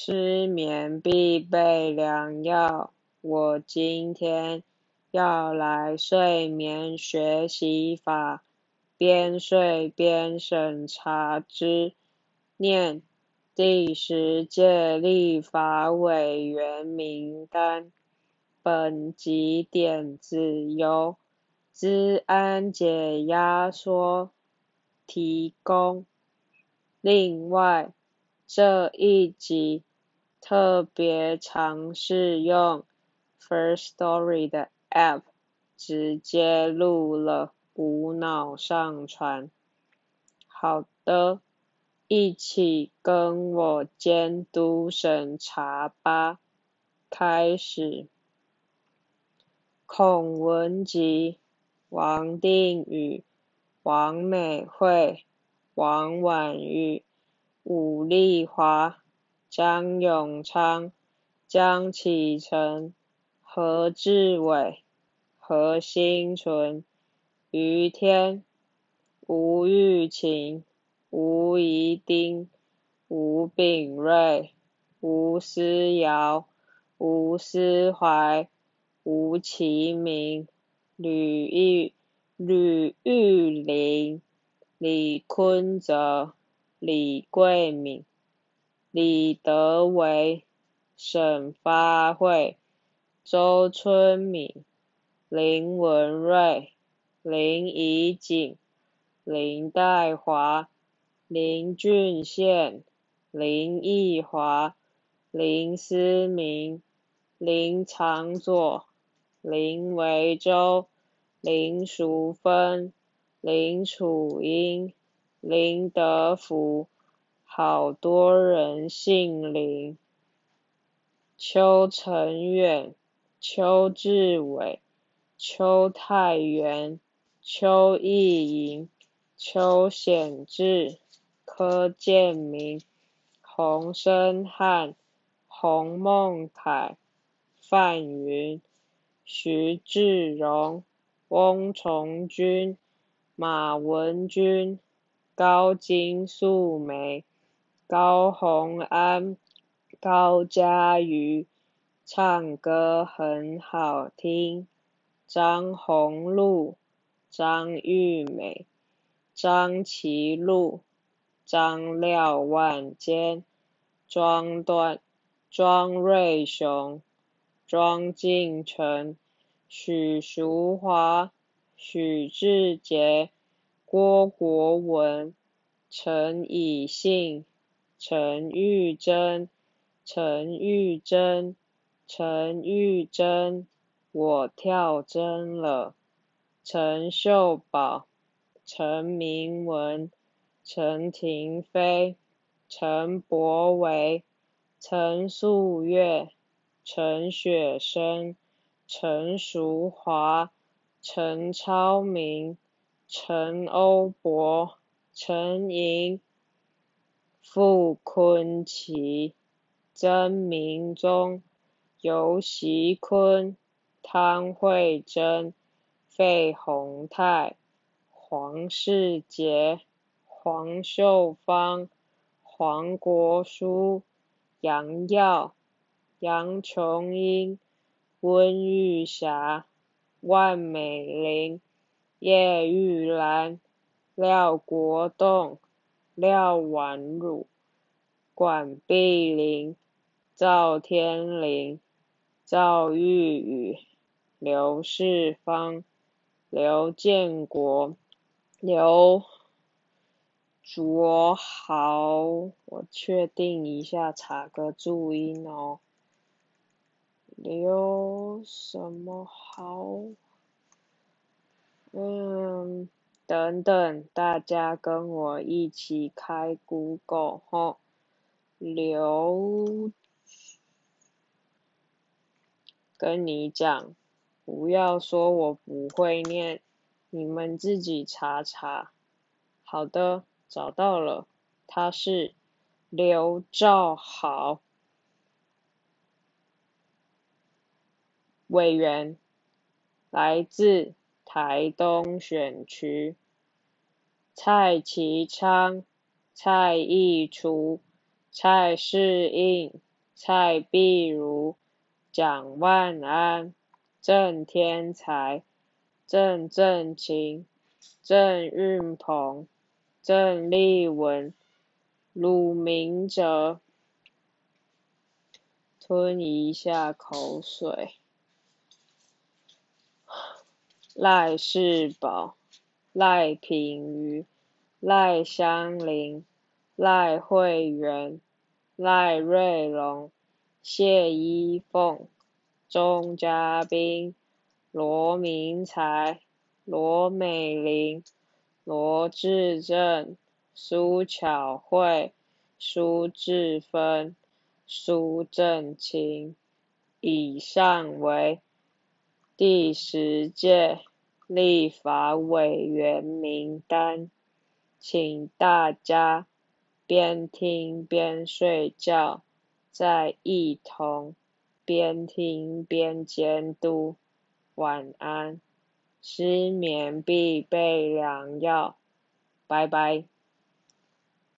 失眠必备良药，我今天要来睡眠学习法，边睡边审查之。念第十届立法委员名单，本集点子由资安解压缩提供。另外。这一集特别尝试用 First Story 的 App 直接录了，无脑上传。好的，一起跟我监督审查吧。开始。孔文吉、王定宇、王美惠、王婉玉。武丽华、江永昌、江启臣、何志伟、何新存、于天、吴玉琴、吴怡丁、吴炳瑞、吴思瑶、吴思怀、吴其明、吕玉、吕玉玲、李坤泽。李桂敏、李德维、沈发慧、周春敏、林文瑞、林怡景、林代华、林俊宪、林义华、林思明、林长佐、林维洲、林淑芬、林楚英。林德福，好多人姓林。邱成远、邱志伟、邱太元、邱义莹、邱显志、柯建明、洪生汉、洪孟凯、范云、徐志荣、翁崇军、马文君。高金素梅、高洪安、高嘉瑜，唱歌很好听。张宏禄、张玉美、张其禄、张廖万坚、庄段、庄瑞雄、庄敬成、许淑华、许志杰。郭国文、陈以信、陈玉珍、陈玉珍、陈玉珍，我跳针了。陈秀宝、陈明文、陈廷飞、陈柏维、陈素月、陈雪生、陈淑华、陈超明。陈欧博、陈莹、傅坤奇、曾明忠、尤习坤、汤慧珍、费宏泰、黄世杰、黄秀芳、黄国书、杨耀、杨琼英、温玉霞、万美玲。叶玉兰、廖国栋、廖婉汝、管碧玲、赵天麟、赵玉宇、刘世芳、刘建国、刘卓豪，我确定一下，查个注音哦。刘什么豪？嗯，等等，大家跟我一起开 Google 吼，刘，跟你讲，不要说我不会念，你们自己查查。好的，找到了，他是刘兆豪委员，来自。台东选区，蔡其昌、蔡义楚、蔡世应、蔡碧如、蒋万安、郑天才、郑正清、郑运鹏、郑丽文、鲁明哲。吞一下口水。赖世宝、赖品妤、赖香林、赖慧媛、赖瑞隆、谢依凤、钟嘉宾、罗明才、罗美玲、罗志正、苏巧慧、苏志芬、苏正清。以上为第十届。立法委员名单，请大家边听边睡觉，再一同边听边监督。晚安，失眠必备良药。拜拜。